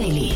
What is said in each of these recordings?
Daily.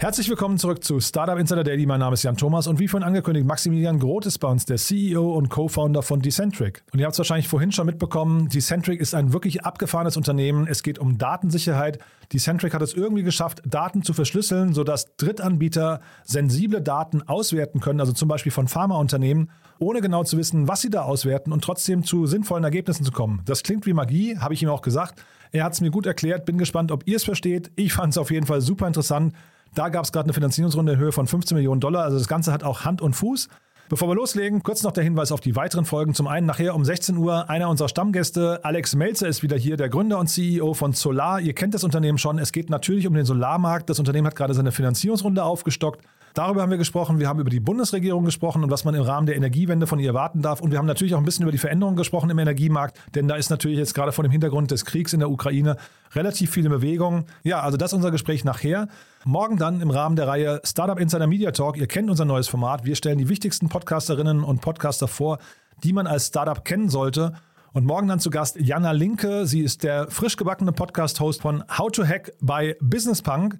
Herzlich willkommen zurück zu Startup Insider Daily. Mein Name ist Jan Thomas und wie vorhin angekündigt, Maximilian Groth ist bei uns, der CEO und Co-Founder von Decentric. Und ihr habt es wahrscheinlich vorhin schon mitbekommen, Decentric ist ein wirklich abgefahrenes Unternehmen. Es geht um Datensicherheit. Decentric hat es irgendwie geschafft, Daten zu verschlüsseln, sodass Drittanbieter sensible Daten auswerten können, also zum Beispiel von Pharmaunternehmen, ohne genau zu wissen, was sie da auswerten und trotzdem zu sinnvollen Ergebnissen zu kommen. Das klingt wie Magie, habe ich ihm auch gesagt. Er hat es mir gut erklärt, bin gespannt, ob ihr es versteht. Ich fand es auf jeden Fall super interessant. Da gab es gerade eine Finanzierungsrunde in Höhe von 15 Millionen Dollar. Also das Ganze hat auch Hand und Fuß. Bevor wir loslegen, kurz noch der Hinweis auf die weiteren Folgen. Zum einen nachher um 16 Uhr einer unserer Stammgäste, Alex Melzer, ist wieder hier, der Gründer und CEO von Solar. Ihr kennt das Unternehmen schon. Es geht natürlich um den Solarmarkt. Das Unternehmen hat gerade seine Finanzierungsrunde aufgestockt. Darüber haben wir gesprochen. Wir haben über die Bundesregierung gesprochen und was man im Rahmen der Energiewende von ihr erwarten darf. Und wir haben natürlich auch ein bisschen über die Veränderungen gesprochen im Energiemarkt, denn da ist natürlich jetzt gerade vor dem Hintergrund des Kriegs in der Ukraine relativ viele Bewegungen. Ja, also das ist unser Gespräch nachher. Morgen dann im Rahmen der Reihe Startup Insider Media Talk. Ihr kennt unser neues Format. Wir stellen die wichtigsten Podcasterinnen und Podcaster vor, die man als Startup kennen sollte. Und morgen dann zu Gast Jana Linke. Sie ist der frisch gebackene Podcast-Host von How to Hack bei Business Punk.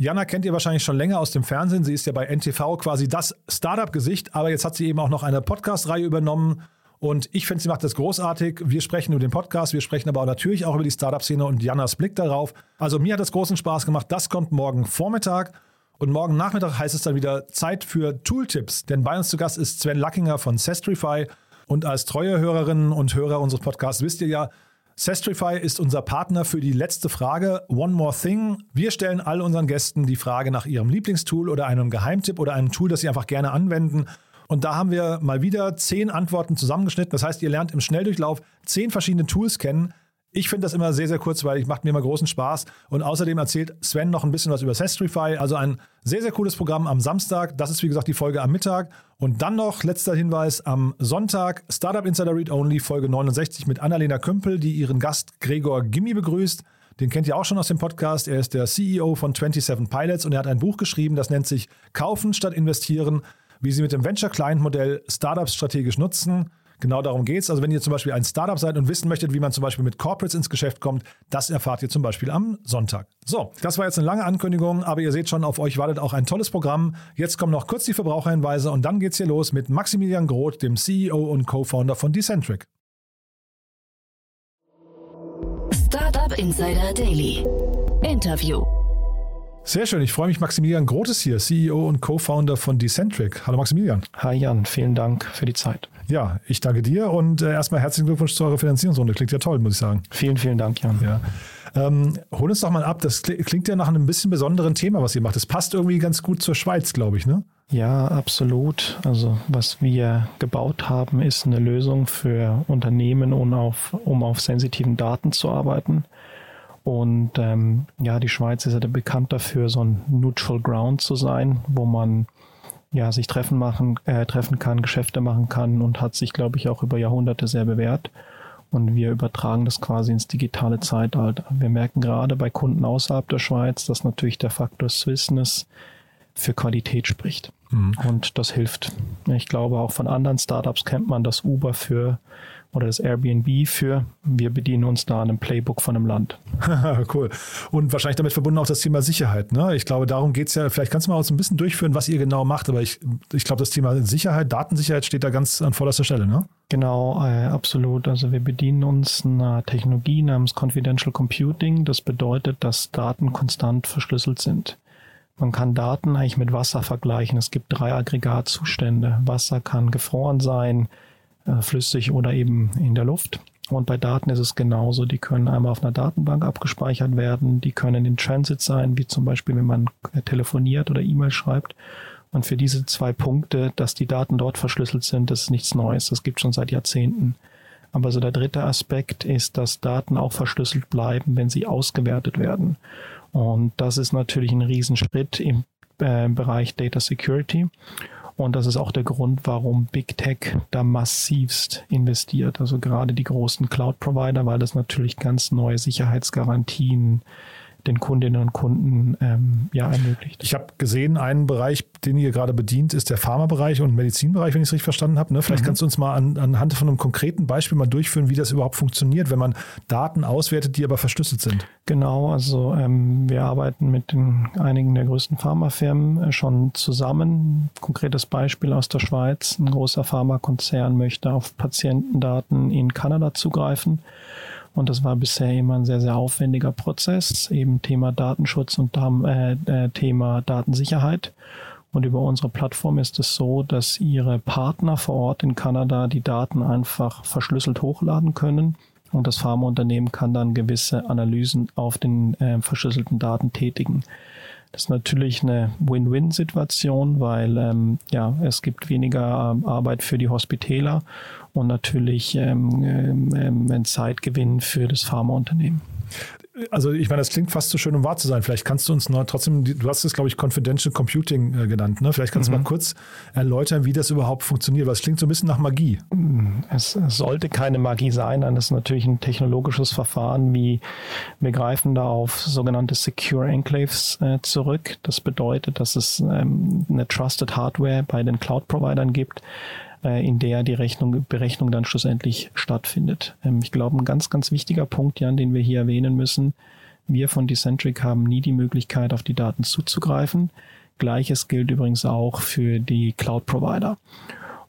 Jana kennt ihr wahrscheinlich schon länger aus dem Fernsehen. Sie ist ja bei NTV quasi das Startup-Gesicht, aber jetzt hat sie eben auch noch eine Podcast-Reihe übernommen. Und ich finde, sie macht das großartig. Wir sprechen über den Podcast, wir sprechen aber auch natürlich auch über die Startup-Szene und Janas Blick darauf. Also mir hat das großen Spaß gemacht. Das kommt morgen Vormittag. Und morgen Nachmittag heißt es dann wieder Zeit für Tooltips. Denn bei uns zu Gast ist Sven Lackinger von Sestrify. Und als treue Hörerinnen und Hörer unseres Podcasts wisst ihr ja, Sestrify ist unser Partner für die letzte Frage. One More Thing. Wir stellen all unseren Gästen die Frage nach ihrem Lieblingstool oder einem Geheimtipp oder einem Tool, das sie einfach gerne anwenden. Und da haben wir mal wieder zehn Antworten zusammengeschnitten. Das heißt, ihr lernt im Schnelldurchlauf zehn verschiedene Tools kennen, ich finde das immer sehr, sehr kurzweilig, macht mir immer großen Spaß. Und außerdem erzählt Sven noch ein bisschen was über Sestrify. Also ein sehr, sehr cooles Programm am Samstag. Das ist, wie gesagt, die Folge am Mittag. Und dann noch, letzter Hinweis, am Sonntag Startup Insider Read Only, Folge 69 mit Annalena Kümpel, die ihren Gast Gregor Gimmi begrüßt. Den kennt ihr auch schon aus dem Podcast. Er ist der CEO von 27 Pilots und er hat ein Buch geschrieben, das nennt sich Kaufen statt investieren, wie sie mit dem Venture Client Modell Startups strategisch nutzen. Genau darum geht es. Also wenn ihr zum Beispiel ein Startup seid und wissen möchtet, wie man zum Beispiel mit Corporates ins Geschäft kommt, das erfahrt ihr zum Beispiel am Sonntag. So, das war jetzt eine lange Ankündigung, aber ihr seht schon, auf euch wartet auch ein tolles Programm. Jetzt kommen noch kurz die Verbraucherhinweise und dann geht's hier los mit Maximilian Groth, dem CEO und Co-Founder von Decentric. Startup Insider Daily. Interview. Sehr schön, ich freue mich. Maximilian Groth ist hier, CEO und Co-Founder von Decentric. Hallo Maximilian. Hi Jan, vielen Dank für die Zeit. Ja, ich danke dir und äh, erstmal herzlichen Glückwunsch zu eurer Finanzierungsrunde. Klingt ja toll, muss ich sagen. Vielen, vielen Dank, Jan. Ja. Ähm, hol uns doch mal ab, das klingt ja nach einem bisschen besonderen Thema, was ihr macht. Das passt irgendwie ganz gut zur Schweiz, glaube ich, ne? Ja, absolut. Also was wir gebaut haben, ist eine Lösung für Unternehmen, um auf, um auf sensitiven Daten zu arbeiten. Und ähm, ja, die Schweiz ist ja bekannt dafür, so ein Neutral Ground zu sein, wo man ja, sich treffen machen, äh, treffen kann, Geschäfte machen kann und hat sich, glaube ich, auch über Jahrhunderte sehr bewährt. Und wir übertragen das quasi ins digitale Zeitalter. Wir merken gerade bei Kunden außerhalb der Schweiz, dass natürlich der Faktor Swissness für Qualität spricht. Mhm. Und das hilft. Ich glaube, auch von anderen Startups kennt man das Uber für oder das Airbnb für. Wir bedienen uns da an einem Playbook von einem Land. cool. Und wahrscheinlich damit verbunden auch das Thema Sicherheit. Ne? Ich glaube, darum geht es ja. Vielleicht kannst du mal uns ein bisschen durchführen, was ihr genau macht. Aber ich, ich glaube, das Thema Sicherheit, Datensicherheit steht da ganz an vorderster Stelle. Ne? Genau, äh, absolut. Also wir bedienen uns einer Technologie namens Confidential Computing. Das bedeutet, dass Daten konstant verschlüsselt sind. Man kann Daten eigentlich mit Wasser vergleichen. Es gibt drei Aggregatzustände. Wasser kann gefroren sein, flüssig oder eben in der Luft. Und bei Daten ist es genauso. Die können einmal auf einer Datenbank abgespeichert werden. Die können in Transit sein, wie zum Beispiel, wenn man äh, telefoniert oder E-Mail schreibt. Und für diese zwei Punkte, dass die Daten dort verschlüsselt sind, das ist nichts Neues. Das gibt schon seit Jahrzehnten. Aber so der dritte Aspekt ist, dass Daten auch verschlüsselt bleiben, wenn sie ausgewertet werden. Und das ist natürlich ein Riesenschritt im äh, Bereich Data Security. Und das ist auch der Grund, warum Big Tech da massivst investiert. Also gerade die großen Cloud-Provider, weil das natürlich ganz neue Sicherheitsgarantien den Kundinnen und Kunden ähm, ja ermöglicht. Ich habe gesehen, einen Bereich, den ihr gerade bedient, ist der Pharmabereich und Medizinbereich, wenn ich es richtig verstanden habe. Ne? Vielleicht mhm. kannst du uns mal an, anhand von einem konkreten Beispiel mal durchführen, wie das überhaupt funktioniert, wenn man Daten auswertet, die aber verschlüsselt sind. Genau, also ähm, wir arbeiten mit den, einigen der größten Pharmafirmen äh, schon zusammen. Konkretes Beispiel aus der Schweiz. Ein großer Pharmakonzern möchte auf Patientendaten in Kanada zugreifen und das war bisher immer ein sehr, sehr aufwendiger Prozess, eben Thema Datenschutz und äh, äh, Thema Datensicherheit. Und über unsere Plattform ist es so, dass ihre Partner vor Ort in Kanada die Daten einfach verschlüsselt hochladen können. Und das Pharmaunternehmen kann dann gewisse Analysen auf den äh, verschlüsselten Daten tätigen. Das ist natürlich eine Win-Win-Situation, weil ähm, ja, es gibt weniger ähm, Arbeit für die Hospitäler und natürlich ähm, ähm, ähm ein Zeitgewinn für das Pharmaunternehmen also ich meine, das klingt fast zu so schön, um wahr zu sein. Vielleicht kannst du uns noch trotzdem, du hast es, glaube ich, Confidential Computing äh, genannt, ne? Vielleicht kannst mhm. du mal kurz erläutern, wie das überhaupt funktioniert, weil es klingt so ein bisschen nach Magie. Es, es sollte keine Magie sein, das ist natürlich ein technologisches Verfahren, wie wir greifen da auf sogenannte Secure Enclaves äh, zurück. Das bedeutet, dass es ähm, eine Trusted Hardware bei den Cloud-Providern gibt, äh, in der die Rechnung, Berechnung dann schlussendlich stattfindet. Ähm, ich glaube, ein ganz, ganz wichtiger Punkt, Jan, den wir hier erwähnen müssen, wir von Decentric haben nie die Möglichkeit, auf die Daten zuzugreifen. Gleiches gilt übrigens auch für die Cloud-Provider.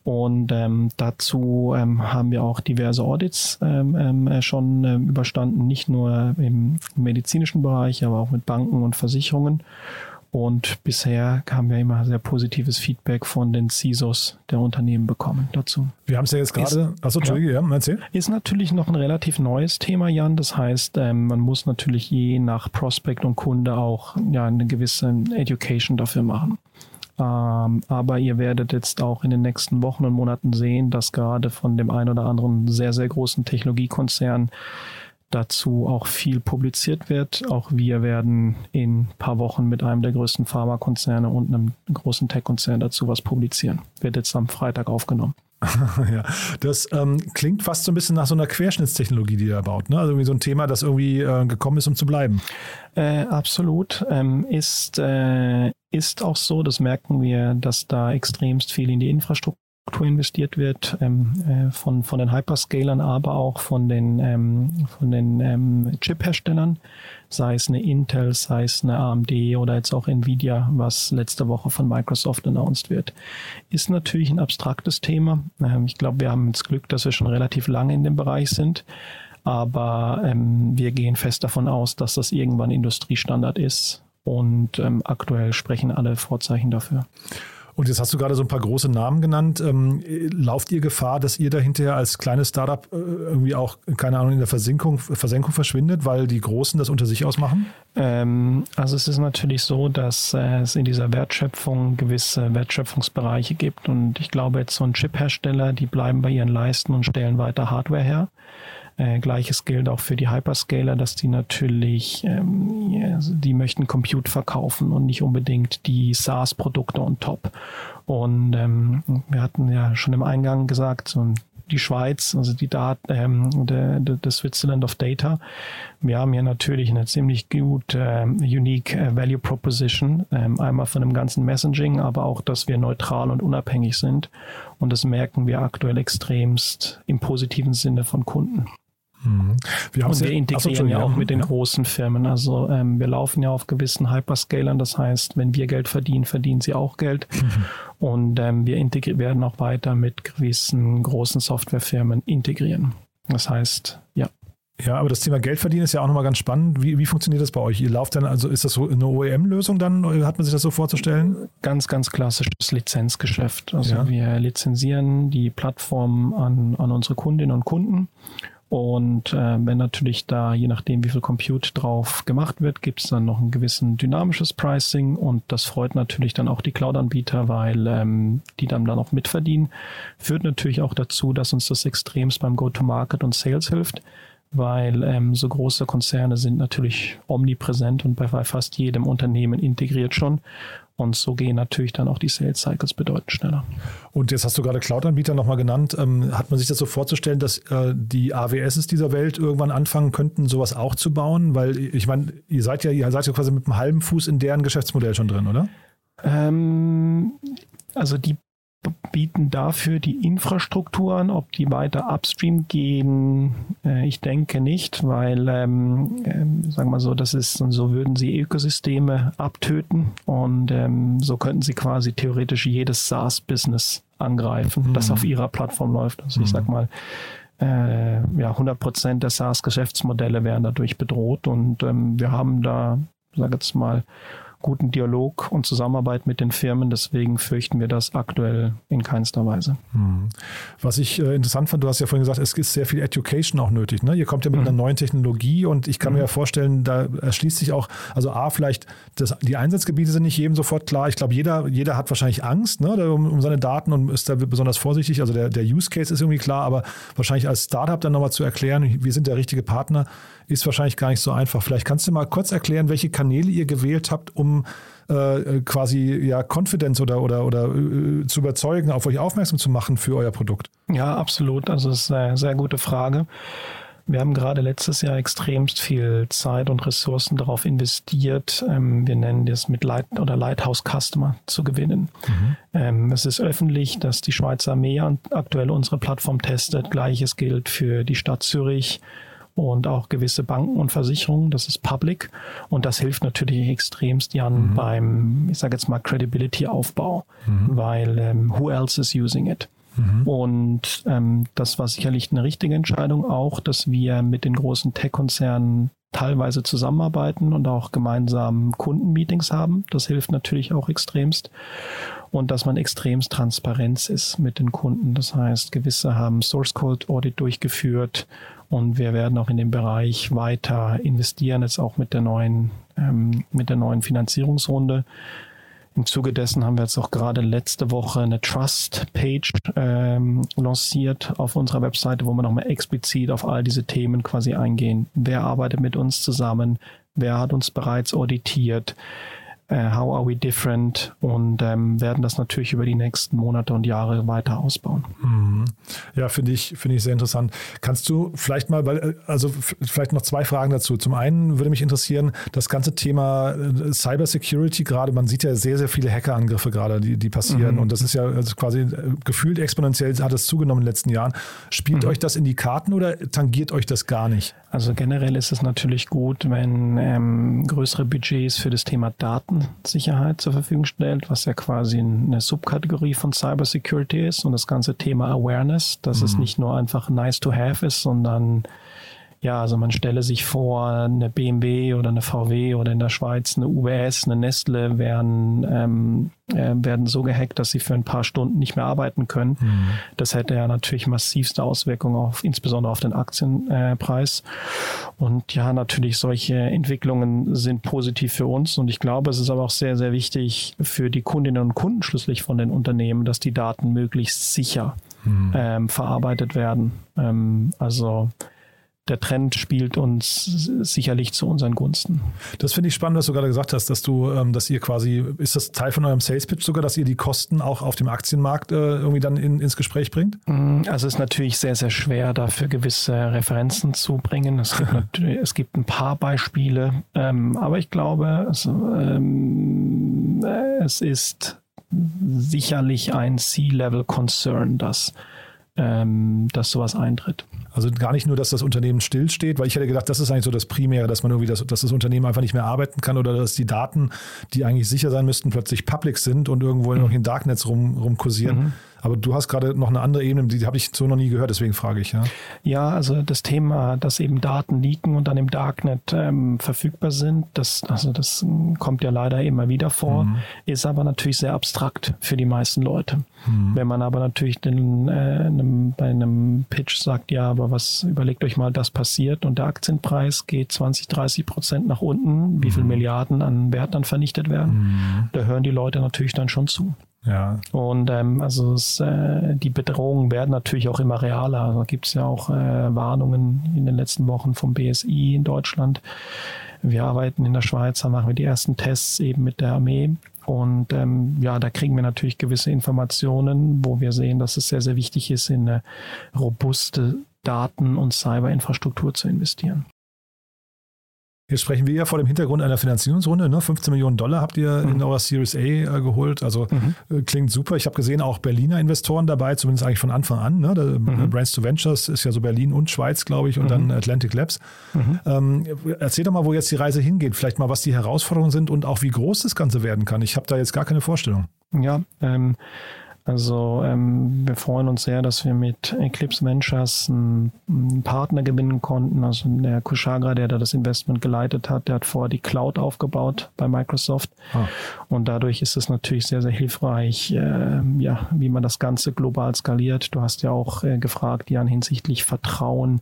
Und ähm, dazu ähm, haben wir auch diverse Audits ähm, ähm, schon ähm, überstanden, nicht nur im medizinischen Bereich, aber auch mit Banken und Versicherungen. Und bisher haben wir immer sehr positives Feedback von den CISOs der Unternehmen bekommen dazu. Wir haben es ja jetzt gerade, achso, Entschuldige, ja, ja, erzähl. Ist natürlich noch ein relativ neues Thema, Jan. Das heißt, ähm, man muss natürlich je nach Prospect und Kunde auch ja, eine gewisse Education dafür machen. Ähm, aber ihr werdet jetzt auch in den nächsten Wochen und Monaten sehen, dass gerade von dem einen oder anderen sehr, sehr großen Technologiekonzern dazu auch viel publiziert wird. Auch wir werden in ein paar Wochen mit einem der größten Pharmakonzerne und einem großen Tech-Konzern dazu was publizieren. Wird jetzt am Freitag aufgenommen. ja, das ähm, klingt fast so ein bisschen nach so einer Querschnittstechnologie, die ihr baut. Ne? Also irgendwie so ein Thema, das irgendwie äh, gekommen ist, um zu bleiben. Äh, absolut. Ähm, ist, äh, ist auch so, das merken wir, dass da extremst viel in die Infrastruktur investiert wird ähm, äh, von, von den Hyperscalern, aber auch von den, ähm, von den ähm, Chip-Herstellern, sei es eine Intel, sei es eine AMD oder jetzt auch Nvidia, was letzte Woche von Microsoft announced wird. Ist natürlich ein abstraktes Thema. Ähm, ich glaube, wir haben das Glück, dass wir schon relativ lange in dem Bereich sind. Aber ähm, wir gehen fest davon aus, dass das irgendwann Industriestandard ist. Und ähm, aktuell sprechen alle Vorzeichen dafür. Und jetzt hast du gerade so ein paar große Namen genannt. Ähm, lauft ihr Gefahr, dass ihr da hinterher als kleines Startup äh, irgendwie auch, keine Ahnung, in der Versenkung, Versenkung verschwindet, weil die Großen das unter sich ausmachen? Ähm, also es ist natürlich so, dass äh, es in dieser Wertschöpfung gewisse Wertschöpfungsbereiche gibt. Und ich glaube jetzt so ein Chip-Hersteller, die bleiben bei ihren Leisten und stellen weiter Hardware her. Äh, Gleiches gilt auch für die Hyperscaler, dass die natürlich, ähm, die möchten Compute verkaufen und nicht unbedingt die SaaS-Produkte on top. Und ähm, wir hatten ja schon im Eingang gesagt, so die Schweiz, also die Daten, ähm, der, der Switzerland of Data. Wir haben hier natürlich eine ziemlich gut ähm, unique äh, Value Proposition, ähm, einmal von dem ganzen Messaging, aber auch, dass wir neutral und unabhängig sind. Und das merken wir aktuell extremst im positiven Sinne von Kunden. Mhm. Wir und wir integrieren ja auch mit den großen Firmen. Also ähm, wir laufen ja auf gewissen Hyperscalern. Das heißt, wenn wir Geld verdienen, verdienen sie auch Geld. Mhm. Und ähm, wir werden auch weiter mit gewissen großen Softwarefirmen integrieren. Das heißt, ja. Ja, aber das Thema Geld verdienen ist ja auch nochmal ganz spannend. Wie, wie funktioniert das bei euch? Ihr lauft dann, also ist das so eine OEM-Lösung dann? Hat man sich das so vorzustellen? Ganz, ganz klassisches Lizenzgeschäft. Also ja. wir lizenzieren die Plattform an, an unsere Kundinnen und Kunden und äh, wenn natürlich da, je nachdem, wie viel Compute drauf gemacht wird, gibt es dann noch ein gewissen dynamisches Pricing und das freut natürlich dann auch die Cloud-Anbieter, weil ähm, die dann dann auch mitverdienen. Führt natürlich auch dazu, dass uns das extremst beim Go-to-Market und Sales hilft, weil ähm, so große Konzerne sind natürlich omnipräsent und bei fast jedem Unternehmen integriert schon. Und so gehen natürlich dann auch die Sales Cycles bedeutend schneller. Und jetzt hast du gerade Cloud-Anbieter nochmal genannt. Ähm, hat man sich das so vorzustellen, dass äh, die AWSs dieser Welt irgendwann anfangen könnten, sowas auch zu bauen? Weil ich meine, ihr seid ja, ihr seid ja quasi mit einem halben Fuß in deren Geschäftsmodell schon drin, oder? Ähm, also die bieten dafür die Infrastruktur an. Ob die weiter upstream gehen, äh, ich denke nicht, weil, ähm, äh, sagen wir so, das ist, so würden sie Ökosysteme abtöten und ähm, so könnten sie quasi theoretisch jedes SaaS-Business angreifen, mhm. das auf ihrer Plattform läuft. Also mhm. ich sag mal, äh, ja, 100 Prozent der SaaS-Geschäftsmodelle wären dadurch bedroht und ähm, wir haben da, sage jetzt mal, guten Dialog und Zusammenarbeit mit den Firmen. Deswegen fürchten wir das aktuell in keinster Weise. Hm. Was ich äh, interessant fand, du hast ja vorhin gesagt, es ist sehr viel Education auch nötig. Ne? Ihr kommt ja mit mhm. einer neuen Technologie und ich kann mhm. mir ja vorstellen, da erschließt sich auch, also A, vielleicht das, die Einsatzgebiete sind nicht jedem sofort klar. Ich glaube, jeder, jeder hat wahrscheinlich Angst ne, um, um, seine Daten und ist da besonders vorsichtig. Also der, der Use Case ist irgendwie klar, aber wahrscheinlich als Startup dann nochmal zu erklären, wir sind der richtige Partner, ist wahrscheinlich gar nicht so einfach. Vielleicht kannst du mal kurz erklären, welche Kanäle ihr gewählt habt, um äh, quasi ja Confidence oder, oder, oder äh, zu überzeugen, auf euch aufmerksam zu machen für euer Produkt. Ja, absolut. Also das ist eine sehr gute Frage. Wir haben gerade letztes Jahr extremst viel Zeit und Ressourcen darauf investiert. Ähm, wir nennen das mit Light oder Lighthouse Customer zu gewinnen. Mhm. Ähm, es ist öffentlich, dass die Schweizer Armee aktuell unsere Plattform testet. Gleiches gilt für die Stadt Zürich und auch gewisse Banken und Versicherungen. Das ist public und das hilft natürlich extremst Jan mhm. beim, ich sage jetzt mal, Credibility-Aufbau, mhm. weil ähm, who else is using it? Mhm. Und ähm, das war sicherlich eine richtige Entscheidung auch, dass wir mit den großen Tech-Konzernen teilweise zusammenarbeiten und auch gemeinsam Kundenmeetings haben. Das hilft natürlich auch extremst. Und dass man extremst Transparenz ist mit den Kunden. Das heißt, gewisse haben Source Code Audit durchgeführt und wir werden auch in dem Bereich weiter investieren, jetzt auch mit der neuen, ähm, mit der neuen Finanzierungsrunde. Im Zuge dessen haben wir jetzt auch gerade letzte Woche eine Trust-Page ähm, lanciert auf unserer Webseite, wo wir nochmal explizit auf all diese Themen quasi eingehen. Wer arbeitet mit uns zusammen? Wer hat uns bereits auditiert? Äh, How Are We Different und ähm, werden das natürlich über die nächsten Monate und Jahre weiter ausbauen. Mhm. Ja, finde ich, finde ich sehr interessant. Kannst du vielleicht mal, weil, äh, also vielleicht noch zwei Fragen dazu. Zum einen würde mich interessieren, das ganze Thema äh, Cyber Security gerade, man sieht ja sehr, sehr viele Hackerangriffe gerade, die, die passieren mhm. und das ist ja also quasi äh, gefühlt exponentiell hat es zugenommen in den letzten Jahren. Spielt mhm. euch das in die Karten oder tangiert euch das gar nicht? Also generell ist es natürlich gut, wenn ähm, größere Budgets für das Thema Datensicherheit zur Verfügung stellt, was ja quasi eine Subkategorie von Cybersecurity ist und das ganze Thema Awareness, dass mhm. es nicht nur einfach nice to have ist, sondern ja, also man stelle sich vor, eine BMW oder eine VW oder in der Schweiz eine UBS, eine Nestle werden, ähm, äh, werden so gehackt, dass sie für ein paar Stunden nicht mehr arbeiten können. Mhm. Das hätte ja natürlich massivste Auswirkungen auf, insbesondere auf den Aktienpreis. Äh, und ja, natürlich solche Entwicklungen sind positiv für uns. Und ich glaube, es ist aber auch sehr, sehr wichtig für die Kundinnen und Kunden schließlich von den Unternehmen, dass die Daten möglichst sicher mhm. ähm, verarbeitet werden. Ähm, also der Trend spielt uns sicherlich zu unseren Gunsten. Das finde ich spannend, was du gerade gesagt hast, dass du, ähm, dass ihr quasi, ist das Teil von eurem Sales Pitch sogar, dass ihr die Kosten auch auf dem Aktienmarkt äh, irgendwie dann in, ins Gespräch bringt? Mm, also es ist natürlich sehr, sehr schwer, dafür gewisse Referenzen zu bringen. Es gibt, es gibt ein paar Beispiele, ähm, aber ich glaube, es, ähm, es ist sicherlich ein C-Level-Concern, dass, dass sowas eintritt. Also gar nicht nur, dass das Unternehmen stillsteht, weil ich hätte gedacht, das ist eigentlich so das Primäre, dass man irgendwie das, dass das Unternehmen einfach nicht mehr arbeiten kann oder dass die Daten, die eigentlich sicher sein müssten, plötzlich public sind und irgendwo mhm. noch in Darknets rum, rumkursieren. Mhm. Aber du hast gerade noch eine andere Ebene, die habe ich so noch nie gehört, deswegen frage ich. Ja, ja also das Thema, dass eben Daten leaken und dann im Darknet ähm, verfügbar sind, das, also das kommt ja leider immer wieder vor, mhm. ist aber natürlich sehr abstrakt für die meisten Leute. Mhm. Wenn man aber natürlich den, äh, einem, bei einem Pitch sagt, ja, aber was überlegt euch mal, das passiert und der Aktienpreis geht 20, 30 Prozent nach unten, wie mhm. viel Milliarden an Wert dann vernichtet werden, mhm. da hören die Leute natürlich dann schon zu. Ja. Und ähm, also es, äh, die Bedrohungen werden natürlich auch immer realer. Also gibt es ja auch äh, Warnungen in den letzten Wochen vom BSI in Deutschland. Wir arbeiten in der Schweiz, da machen wir die ersten Tests eben mit der Armee. Und ähm, ja, da kriegen wir natürlich gewisse Informationen, wo wir sehen, dass es sehr, sehr wichtig ist, in eine robuste Daten- und Cyberinfrastruktur zu investieren. Jetzt sprechen wir ja vor dem Hintergrund einer Finanzierungsrunde. Ne? 15 Millionen Dollar habt ihr mhm. in eurer Series A äh, geholt. Also mhm. äh, klingt super. Ich habe gesehen, auch Berliner Investoren dabei, zumindest eigentlich von Anfang an. Ne? Der, mhm. Brands to Ventures ist ja so Berlin und Schweiz, glaube ich, und dann mhm. Atlantic Labs. Mhm. Ähm, erzähl doch mal, wo jetzt die Reise hingeht. Vielleicht mal, was die Herausforderungen sind und auch wie groß das Ganze werden kann. Ich habe da jetzt gar keine Vorstellung. Ja, ähm, also ähm, wir freuen uns sehr, dass wir mit Eclipse Ventures einen, einen Partner gewinnen konnten. Also der Kushagra, der da das Investment geleitet hat, der hat vorher die Cloud aufgebaut bei Microsoft. Ah. Und dadurch ist es natürlich sehr, sehr hilfreich, äh, ja, wie man das Ganze global skaliert. Du hast ja auch äh, gefragt, Jan, hinsichtlich Vertrauen.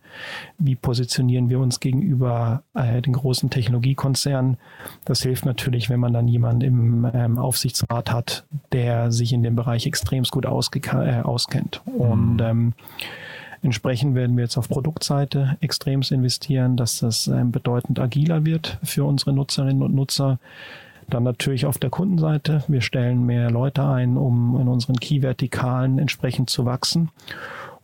Wie positionieren wir uns gegenüber äh, den großen Technologiekonzernen? Das hilft natürlich, wenn man dann jemanden im ähm, Aufsichtsrat hat, der sich in dem Bereich extrem extrem gut äh, auskennt. Und mhm. ähm, entsprechend werden wir jetzt auf Produktseite extrem investieren, dass das ähm, bedeutend agiler wird für unsere Nutzerinnen und Nutzer. Dann natürlich auf der Kundenseite. Wir stellen mehr Leute ein, um in unseren Key-Vertikalen entsprechend zu wachsen.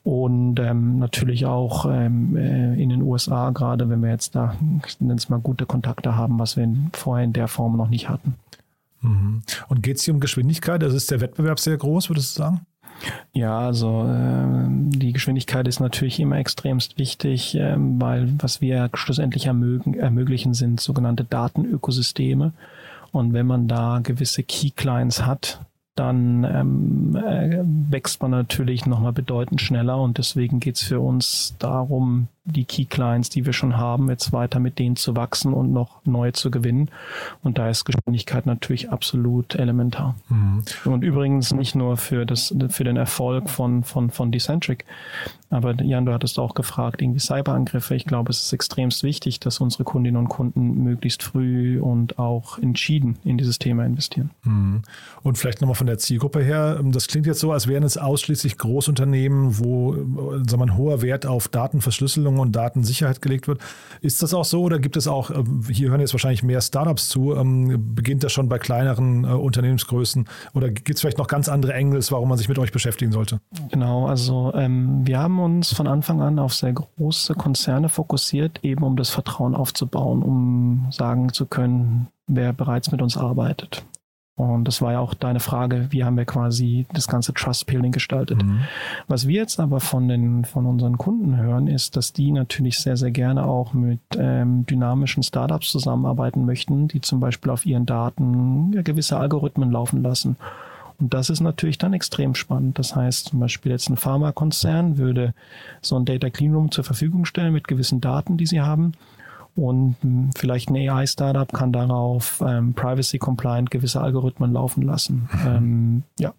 Und ähm, natürlich auch ähm, äh, in den USA, gerade wenn wir jetzt da, ich nenne es mal, gute Kontakte haben, was wir vorher in der Form noch nicht hatten. Mhm. Und geht es hier um Geschwindigkeit? Also ist der Wettbewerb sehr groß, würdest du sagen? Ja, also äh, die Geschwindigkeit ist natürlich immer extremst wichtig, äh, weil was wir schlussendlich ermögen, ermöglichen, sind sogenannte Datenökosysteme. Und wenn man da gewisse Key Clients hat, dann ähm, äh, wächst man natürlich nochmal bedeutend schneller und deswegen geht es für uns darum, die Key Clients, die wir schon haben, jetzt weiter mit denen zu wachsen und noch neue zu gewinnen. Und da ist Geschwindigkeit natürlich absolut elementar. Mhm. Und übrigens nicht nur für das, für den Erfolg von, von, von Decentric. Aber Jan, du hattest auch gefragt, irgendwie Cyberangriffe. Ich glaube, es ist extremst wichtig, dass unsere Kundinnen und Kunden möglichst früh und auch entschieden in dieses Thema investieren. Mhm. Und vielleicht nochmal von der Zielgruppe her. Das klingt jetzt so, als wären es ausschließlich Großunternehmen, wo sagen wir, ein hoher Wert auf Datenverschlüsselung Datenverarbeitung und Datensicherheit gelegt wird. Ist das auch so oder gibt es auch, äh, hier hören jetzt wahrscheinlich mehr Startups zu, ähm, beginnt das schon bei kleineren äh, Unternehmensgrößen oder gibt es vielleicht noch ganz andere Engels, warum man sich mit euch beschäftigen sollte? Genau, also ähm, wir haben uns von Anfang an auf sehr große Konzerne fokussiert, eben um das Vertrauen aufzubauen, um sagen zu können, wer bereits mit uns arbeitet. Und das war ja auch deine Frage, wie haben wir quasi das ganze Trust Building gestaltet. Mhm. Was wir jetzt aber von den, von unseren Kunden hören, ist, dass die natürlich sehr, sehr gerne auch mit ähm, dynamischen Startups zusammenarbeiten möchten, die zum Beispiel auf ihren Daten ja, gewisse Algorithmen laufen lassen. Und das ist natürlich dann extrem spannend. Das heißt, zum Beispiel jetzt ein Pharmakonzern würde so ein Data Cleanroom zur Verfügung stellen mit gewissen Daten, die sie haben und hm, vielleicht ein AI-Startup kann darauf ähm, privacy-compliant gewisse Algorithmen laufen lassen. Ähm, ja.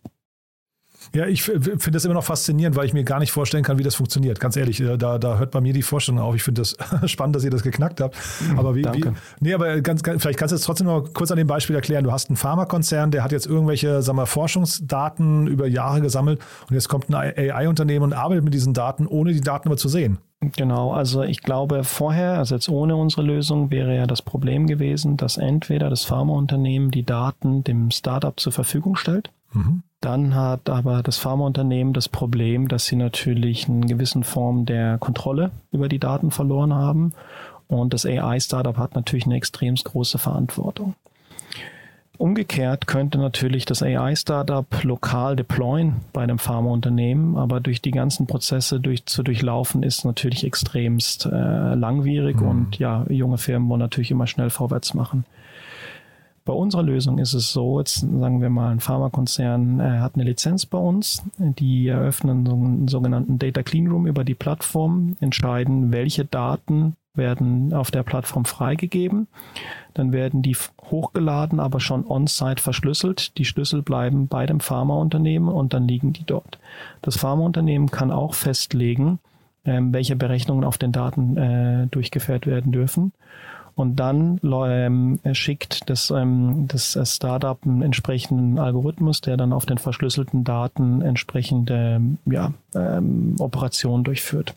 Ja, ich finde das immer noch faszinierend, weil ich mir gar nicht vorstellen kann, wie das funktioniert. Ganz ehrlich, äh, da, da hört bei mir die Vorstellung auf. Ich finde das spannend, dass ihr das geknackt habt. Mhm, aber wie, Danke. wie nee, aber ganz, ganz, vielleicht kannst du es trotzdem noch kurz an dem Beispiel erklären. Du hast einen Pharmakonzern, der hat jetzt irgendwelche, sagen wir, Forschungsdaten über Jahre gesammelt und jetzt kommt ein AI-Unternehmen und arbeitet mit diesen Daten, ohne die Daten aber zu sehen. Genau, also ich glaube vorher, also jetzt ohne unsere Lösung, wäre ja das Problem gewesen, dass entweder das Pharmaunternehmen die Daten dem Startup zur Verfügung stellt. Mhm. Dann hat aber das Pharmaunternehmen das Problem, dass sie natürlich eine gewissen Form der Kontrolle über die Daten verloren haben. Und das AI-Startup hat natürlich eine extrem große Verantwortung. Umgekehrt könnte natürlich das AI-Startup lokal deployen bei einem Pharmaunternehmen, aber durch die ganzen Prozesse durch, zu durchlaufen ist natürlich extremst äh, langwierig mhm. und ja, junge Firmen wollen natürlich immer schnell vorwärts machen. Bei unserer Lösung ist es so, jetzt sagen wir mal, ein Pharmakonzern äh, hat eine Lizenz bei uns, die eröffnen so einen sogenannten Data Clean Room über die Plattform, entscheiden, welche Daten werden auf der Plattform freigegeben. Dann werden die hochgeladen, aber schon on-site verschlüsselt. Die Schlüssel bleiben bei dem Pharmaunternehmen und dann liegen die dort. Das Pharmaunternehmen kann auch festlegen, ähm, welche Berechnungen auf den Daten äh, durchgeführt werden dürfen. Und dann ähm, schickt das, ähm, das Startup einen entsprechenden Algorithmus, der dann auf den verschlüsselten Daten entsprechende ja, ähm, Operationen durchführt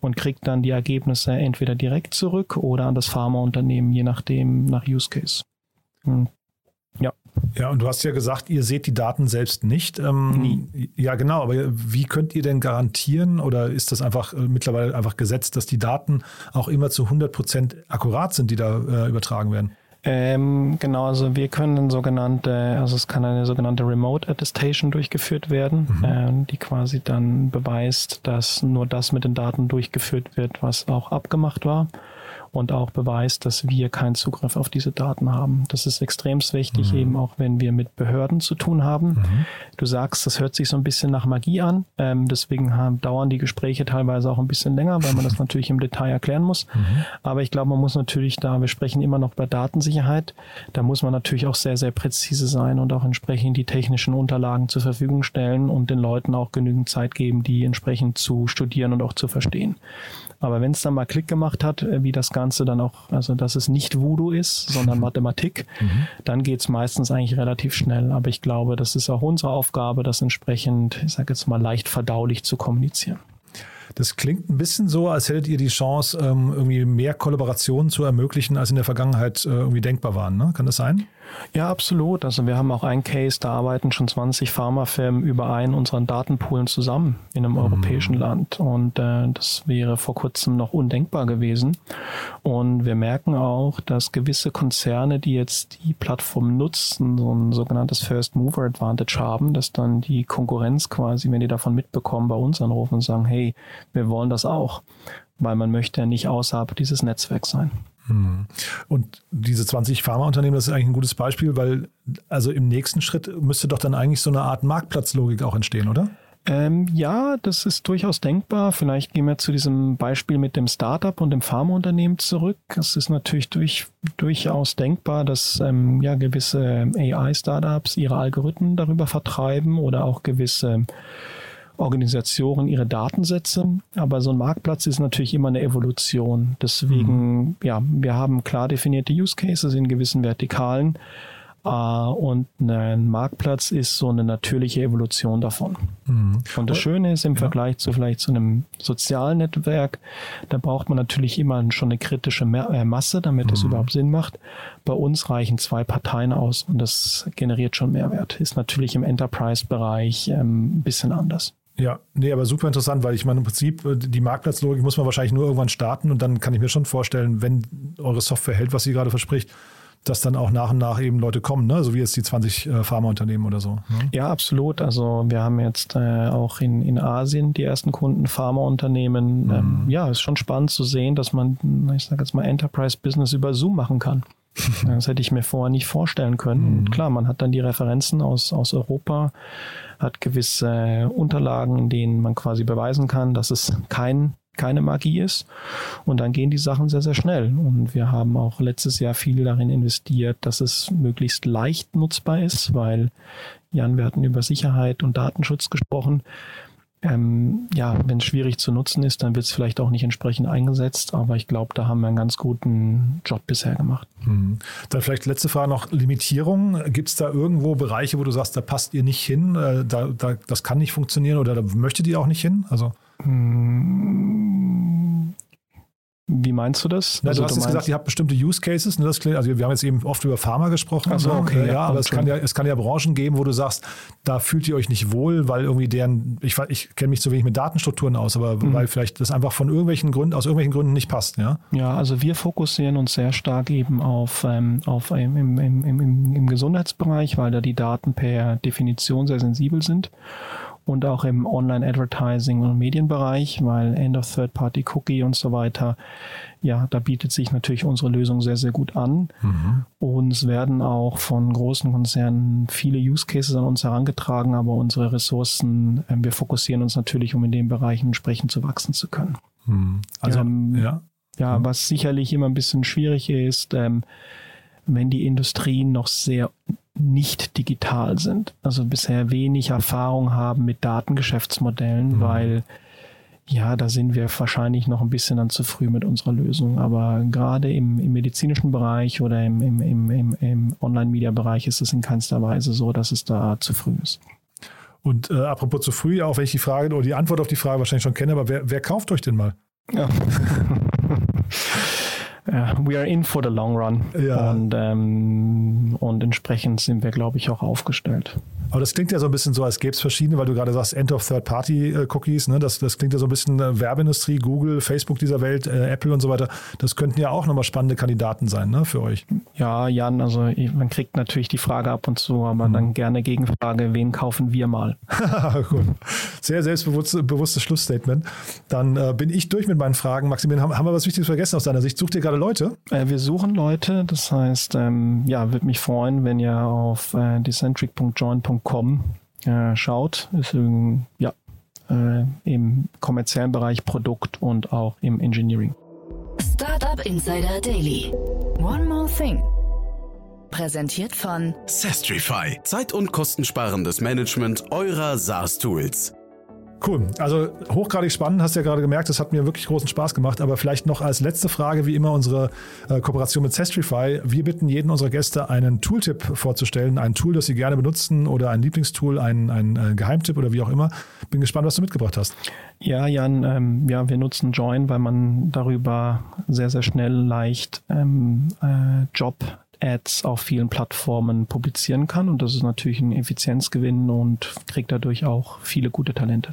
und kriegt dann die Ergebnisse entweder direkt zurück oder an das Pharmaunternehmen, je nachdem, nach Use Case. Hm. Ja. Und du hast ja gesagt, ihr seht die Daten selbst nicht. Ähm, Nie. Ja, genau, aber wie könnt ihr denn garantieren oder ist das einfach äh, mittlerweile einfach gesetzt, dass die Daten auch immer zu 100 Prozent akkurat sind, die da äh, übertragen werden? Ähm, genau, also wir können sogenannte, also es kann eine sogenannte Remote Attestation durchgeführt werden, mhm. äh, die quasi dann beweist, dass nur das mit den Daten durchgeführt wird, was auch abgemacht war und auch beweist, dass wir keinen Zugriff auf diese Daten haben. Das ist extrem wichtig, mhm. eben auch wenn wir mit Behörden zu tun haben. Mhm. Du sagst, das hört sich so ein bisschen nach Magie an. Ähm, deswegen haben, dauern die Gespräche teilweise auch ein bisschen länger, weil man das natürlich im Detail erklären muss. Mhm. Aber ich glaube, man muss natürlich da, wir sprechen immer noch bei Datensicherheit, da muss man natürlich auch sehr, sehr präzise sein und auch entsprechend die technischen Unterlagen zur Verfügung stellen und den Leuten auch genügend Zeit geben, die entsprechend zu studieren und auch zu verstehen. Aber wenn es dann mal Klick gemacht hat, äh, wie das Ganze dann auch, also dass es nicht Voodoo ist, sondern Mathematik, mhm. dann geht es meistens eigentlich relativ schnell. Aber ich glaube, das ist auch unsere Aufgabe, das entsprechend, ich sage jetzt mal, leicht verdaulich zu kommunizieren. Das klingt ein bisschen so, als hättet ihr die Chance, ähm, irgendwie mehr Kollaborationen zu ermöglichen, als in der Vergangenheit äh, irgendwie denkbar waren. Ne? Kann das sein? Ja, absolut. Also wir haben auch einen Case, da arbeiten schon 20 Pharmafirmen über einen unserer Datenpoolen zusammen in einem mhm. europäischen Land. Und äh, das wäre vor kurzem noch undenkbar gewesen. Und wir merken auch, dass gewisse Konzerne, die jetzt die Plattform nutzen, so ein sogenanntes First Mover Advantage haben, dass dann die Konkurrenz quasi, wenn die davon mitbekommen, bei uns anrufen und sagen, hey, wir wollen das auch, weil man möchte ja nicht außerhalb dieses Netzwerks sein. Und diese 20 Pharmaunternehmen, das ist eigentlich ein gutes Beispiel, weil also im nächsten Schritt müsste doch dann eigentlich so eine Art Marktplatzlogik auch entstehen, oder? Ähm, ja, das ist durchaus denkbar. Vielleicht gehen wir zu diesem Beispiel mit dem Startup und dem Pharmaunternehmen zurück. Es ist natürlich durch, durchaus denkbar, dass ähm, ja gewisse AI-Startups ihre Algorithmen darüber vertreiben oder auch gewisse Organisationen ihre Datensätze. Aber so ein Marktplatz ist natürlich immer eine Evolution. Deswegen, mhm. ja, wir haben klar definierte Use Cases in gewissen Vertikalen. Uh, und ein Marktplatz ist so eine natürliche Evolution davon. Mhm. Und das Schöne ist im ja. Vergleich zu vielleicht zu einem sozialen Netzwerk, da braucht man natürlich immer schon eine kritische äh, Masse, damit mhm. es überhaupt Sinn macht. Bei uns reichen zwei Parteien aus und das generiert schon Mehrwert. Ist natürlich im Enterprise-Bereich ähm, ein bisschen anders. Ja, nee, aber super interessant, weil ich meine, im Prinzip, äh, die Marktplatzlogik muss man wahrscheinlich nur irgendwann starten und dann kann ich mir schon vorstellen, wenn eure Software hält, was sie gerade verspricht, dass dann auch nach und nach eben Leute kommen, ne? so wie jetzt die 20 äh, Pharmaunternehmen oder so. Ne? Ja, absolut. Also wir haben jetzt äh, auch in, in Asien die ersten Kunden Pharmaunternehmen. Mhm. Ähm, ja, ist schon spannend zu sehen, dass man, ich sage jetzt mal, Enterprise Business über Zoom machen kann. Das hätte ich mir vorher nicht vorstellen können. Mhm. Klar, man hat dann die Referenzen aus, aus Europa, hat gewisse Unterlagen, in denen man quasi beweisen kann, dass es kein, keine Magie ist. Und dann gehen die Sachen sehr, sehr schnell. Und wir haben auch letztes Jahr viel darin investiert, dass es möglichst leicht nutzbar ist, weil Jan, wir hatten über Sicherheit und Datenschutz gesprochen ähm, ja, wenn es schwierig zu nutzen ist, dann wird es vielleicht auch nicht entsprechend eingesetzt. Aber ich glaube, da haben wir einen ganz guten Job bisher gemacht. Hm. Dann vielleicht letzte Frage noch: Limitierung. Gibt es da irgendwo Bereiche, wo du sagst, da passt ihr nicht hin, äh, da, da, das kann nicht funktionieren oder da möchtet ihr auch nicht hin? Also hm, wie meinst du das? Na, also, du hast du jetzt gesagt, ihr habt bestimmte Use Cases. Ne? Das, also wir haben jetzt eben oft über Pharma gesprochen. so, okay. Ja, ja aber es kann ja, es kann ja Branchen geben, wo du sagst, da fühlt ihr euch nicht wohl, weil irgendwie deren, ich, ich kenne mich zu wenig mit Datenstrukturen aus, aber mhm. weil vielleicht das einfach von irgendwelchen Gründen, aus irgendwelchen Gründen nicht passt. Ja, ja also wir fokussieren uns sehr stark eben auf, ähm, auf ähm, im, im, im, im Gesundheitsbereich, weil da die Daten per Definition sehr sensibel sind und auch im Online-Advertising und Medienbereich, weil End of Third-Party-Cookie und so weiter, ja, da bietet sich natürlich unsere Lösung sehr, sehr gut an. Mhm. Und es werden auch von großen Konzernen viele Use Cases an uns herangetragen, aber unsere Ressourcen, äh, wir fokussieren uns natürlich, um in den Bereichen entsprechend zu wachsen zu können. Mhm. Also, ähm, ja. Ja, mhm. was sicherlich immer ein bisschen schwierig ist, ähm, wenn die Industrien noch sehr nicht digital sind. Also bisher wenig Erfahrung haben mit Datengeschäftsmodellen, mhm. weil Ja, da sind wir wahrscheinlich noch ein bisschen dann zu früh mit unserer Lösung. Aber gerade im, im medizinischen Bereich oder im, im, im, im Online-Media-Bereich ist es in keinster Weise so, dass es da zu früh ist. Und äh, apropos zu früh, auch wenn ich die Frage oder die Antwort auf die Frage wahrscheinlich schon kenne, aber wer, wer kauft euch denn mal? Ja. we are in for the long run. Ja. Und, ähm, und entsprechend sind wir, glaube ich, auch aufgestellt. Aber das klingt ja so ein bisschen so, als gäbe es verschiedene, weil du gerade sagst, End of Third-Party-Cookies. Ne? Das, das klingt ja so ein bisschen äh, Werbeindustrie, Google, Facebook dieser Welt, äh, Apple und so weiter. Das könnten ja auch nochmal spannende Kandidaten sein ne, für euch. Ja, Jan, also man kriegt natürlich die Frage ab und zu, aber mhm. dann gerne Gegenfrage, wen kaufen wir mal? Gut. Sehr selbstbewusstes Schlussstatement. Dann äh, bin ich durch mit meinen Fragen. Maximilian, haben, haben wir was Wichtiges vergessen aus deiner Sicht? Sucht ihr gerade Leute? Äh, wir suchen Leute. Das heißt, ähm, ja, würde mich freuen, wenn ihr auf äh, decentric.join.com Com äh, schaut, ist ähm, ja äh, im kommerziellen Bereich Produkt und auch im Engineering. Startup Insider Daily. One more thing. Präsentiert von Sestrify. Zeit- und kostensparendes Management eurer SaaS-Tools. Cool. Also hochgradig spannend, hast du ja gerade gemerkt, das hat mir wirklich großen Spaß gemacht. Aber vielleicht noch als letzte Frage, wie immer, unsere äh, Kooperation mit Sestrify. Wir bitten jeden unserer Gäste, einen Tooltip vorzustellen, ein Tool, das sie gerne benutzen oder ein Lieblingstool, ein, ein äh, Geheimtipp oder wie auch immer. Bin gespannt, was du mitgebracht hast. Ja, Jan, ähm, ja, wir nutzen Join, weil man darüber sehr, sehr schnell leicht ähm, äh, Job Ads auf vielen Plattformen publizieren kann. Und das ist natürlich ein Effizienzgewinn und kriegt dadurch auch viele gute Talente.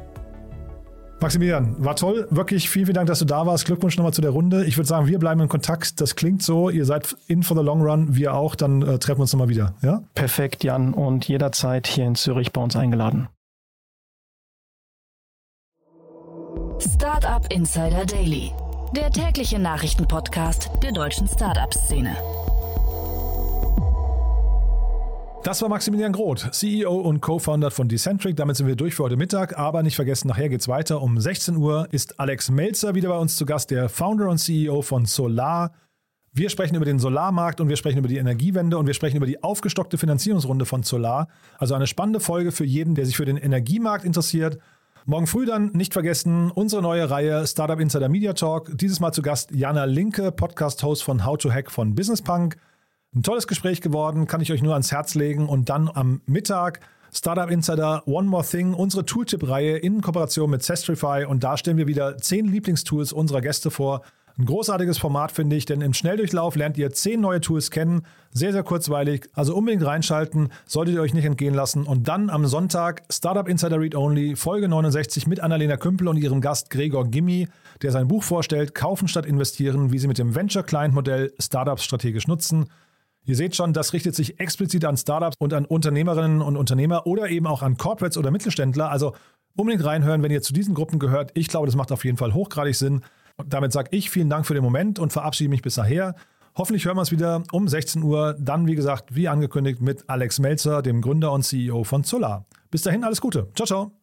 Maximilian, war toll. Wirklich vielen, vielen Dank, dass du da warst. Glückwunsch nochmal zu der Runde. Ich würde sagen, wir bleiben in Kontakt. Das klingt so. Ihr seid in for the long run. Wir auch. Dann äh, treffen wir uns nochmal wieder. Ja? Perfekt, Jan. Und jederzeit hier in Zürich bei uns eingeladen. Startup Insider Daily. Der tägliche Nachrichtenpodcast der deutschen Startup-Szene. Das war Maximilian Groth, CEO und Co-Founder von Decentric. Damit sind wir durch für heute Mittag. Aber nicht vergessen, nachher geht's weiter. Um 16 Uhr ist Alex Melzer wieder bei uns zu Gast, der Founder und CEO von Solar. Wir sprechen über den Solarmarkt und wir sprechen über die Energiewende und wir sprechen über die aufgestockte Finanzierungsrunde von Solar. Also eine spannende Folge für jeden, der sich für den Energiemarkt interessiert. Morgen früh dann nicht vergessen unsere neue Reihe Startup Insider Media Talk. Dieses Mal zu Gast Jana Linke, Podcast-Host von How to Hack von Business Punk. Ein tolles Gespräch geworden, kann ich euch nur ans Herz legen. Und dann am Mittag Startup Insider One More Thing, unsere Tooltip-Reihe in Kooperation mit Sestrify. Und da stellen wir wieder zehn Lieblingstools unserer Gäste vor. Ein großartiges Format, finde ich, denn im Schnelldurchlauf lernt ihr zehn neue Tools kennen. Sehr, sehr kurzweilig. Also unbedingt reinschalten, solltet ihr euch nicht entgehen lassen. Und dann am Sonntag Startup Insider Read Only, Folge 69 mit Annalena Kümpel und ihrem Gast Gregor Gimmi, der sein Buch vorstellt, Kaufen statt Investieren, wie sie mit dem Venture-Client-Modell Startups strategisch nutzen. Ihr seht schon, das richtet sich explizit an Startups und an Unternehmerinnen und Unternehmer oder eben auch an Corporates oder Mittelständler. Also unbedingt reinhören, wenn ihr zu diesen Gruppen gehört. Ich glaube, das macht auf jeden Fall hochgradig Sinn. Und damit sage ich vielen Dank für den Moment und verabschiede mich bis daher. Hoffentlich hören wir uns wieder um 16 Uhr. Dann, wie gesagt, wie angekündigt, mit Alex Melzer, dem Gründer und CEO von Solar. Bis dahin alles Gute. Ciao, ciao.